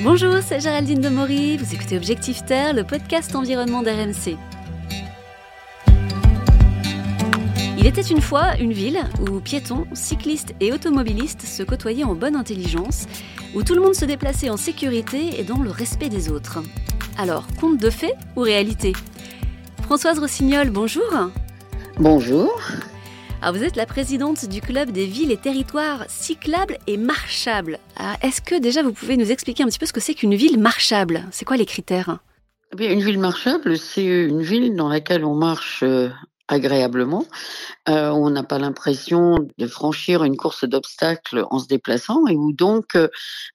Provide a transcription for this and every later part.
Bonjour, c'est Géraldine Demory, vous écoutez Objectif Terre, le podcast environnement d'RMC. Il était une fois une ville où piétons, cyclistes et automobilistes se côtoyaient en bonne intelligence, où tout le monde se déplaçait en sécurité et dans le respect des autres. Alors, conte de fait ou réalité? Françoise Rossignol, bonjour. Bonjour. Alors vous êtes la présidente du club des villes et territoires cyclables et marchables. Est-ce que déjà vous pouvez nous expliquer un petit peu ce que c'est qu'une ville marchable? C'est quoi les critères? Eh Une ville marchable, c'est une ville dans laquelle on marche euh, agréablement. Euh, on n'a pas l'impression de franchir une course d'obstacles en se déplaçant et où donc euh,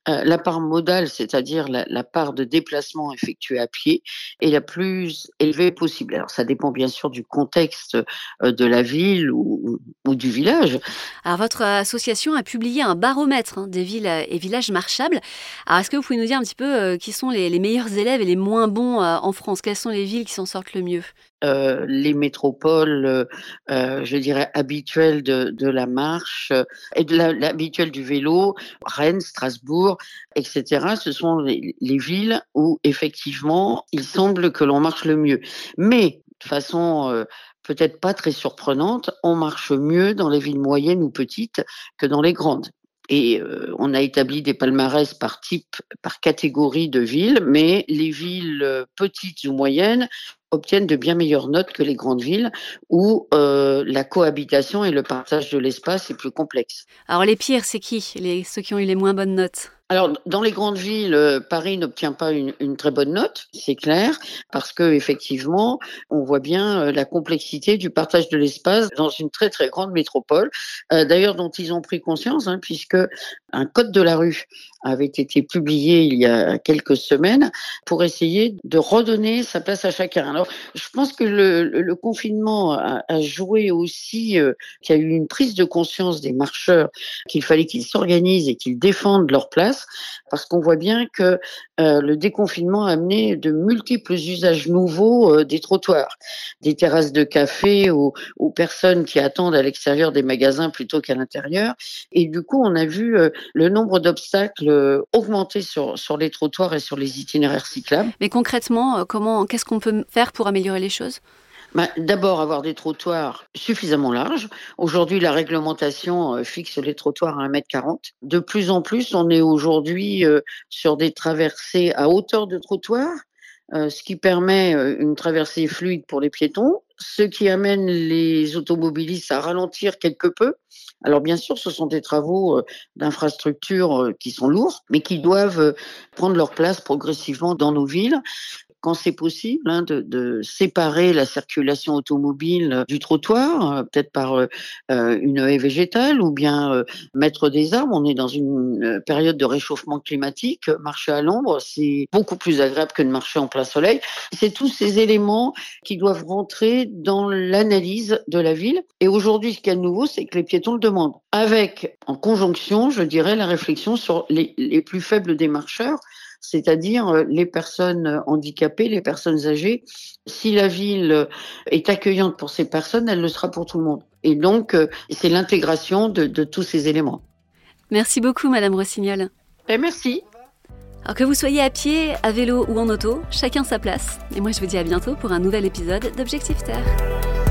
euh, la part modale, c'est-à-dire la, part de déplacement effectué à pied, est la plus élevée possible. Alors ça dépend bien sûr du contexte de la ville ou, du village. Alors votre association a publié un baromètre hein, des villes et villages marchables. Alors est-ce que vous pouvez nous dire un petit peu qui sont les meilleurs élèves et les moins bons en France? Quelles sont les villes qui s'en sortent le mieux? Euh, les métropoles, euh, euh, je dirais, habituelles de, la marche et de du vélo, Rennes, Strasbourg, etc. Ce sont les, villes où effectivement il semble que l'on marche le mieux. Mais de façon peut-être pas très surprenante, on marche mieux dans les villes moyennes ou petites que dans les grandes. Et on a établi des palmarès par type, par catégorie de villes, mais les villes petites ou moyennes obtiennent de bien meilleures notes que les grandes villes où euh, la cohabitation et le partage de l'espace est plus complexe. Alors les pires, c'est qui? Les, Ceux qui ont eu les moins bonnes notes? Alors, dans les grandes villes, euh, Paris n'obtient pas une, très bonne note, c'est clair, parce que effectivement, on voit bien euh, la complexité du partage de l'espace dans une très très grande métropole. D'ailleurs, dont ils ont pris conscience, hein, puisque un code de la rue avait été publié il y a quelques semaines pour essayer de redonner sa place à chacun. Alors, je pense que le, confinement a, joué aussi, euh, qu'il y a eu une prise de conscience des marcheurs qu'il fallait qu'ils s'organisent et qu'ils défendent leur place, parce qu'on voit bien que euh, le déconfinement a amené de multiples usages nouveaux euh, des trottoirs, des terrasses de café aux, personnes qui attendent à l'extérieur des magasins plutôt qu'à l'intérieur. Et du coup, on a vu euh, le nombre d'obstacles augmenter sur, sur les trottoirs et sur les itinéraires cyclables. Mais concrètement, comment, qu'est-ce qu'on peut faire pour améliorer les choses? Bah, D'abord, avoir des trottoirs suffisamment larges. Aujourd'hui, la réglementation fixe les trottoirs à 1m40. De plus en plus, on est aujourd'hui sur des traversées à hauteur de trottoir, ce qui permet une traversée fluide pour les piétons, ce qui amène les automobilistes à ralentir quelque peu. Alors bien sûr, ce sont des travaux euh, d'infrastructure euh, qui sont lourds, mais qui doivent euh, prendre leur place progressivement dans nos villes quand c'est possible, hein, de, séparer la circulation automobile du trottoir, peut-être par une haie végétale, ou bien mettre des arbres. On est dans une période de réchauffement climatique. Marcher à l'ombre, c'est beaucoup plus agréable que de marcher en plein soleil. C'est tous ces éléments qui doivent rentrer dans l'analyse de la ville. Et aujourd'hui, ce qu'il y a de nouveau, c'est que les piétons le demandent. Avec, en conjonction, je dirais, la réflexion sur les, les plus faibles des marcheurs, c'est-à-dire euh, les personnes handicapées, les personnes âgées. Si la ville est accueillante pour ces personnes, elle le sera pour tout le monde. Et donc, euh, c'est l'intégration de, de, tous ces éléments. Merci beaucoup, Madame Rossignol. Et eh, merci. Alors que vous soyez à pied, à vélo ou en auto, chacun sa place. Et moi je vous dis à bientôt pour un nouvel épisode d'Objectif Terre.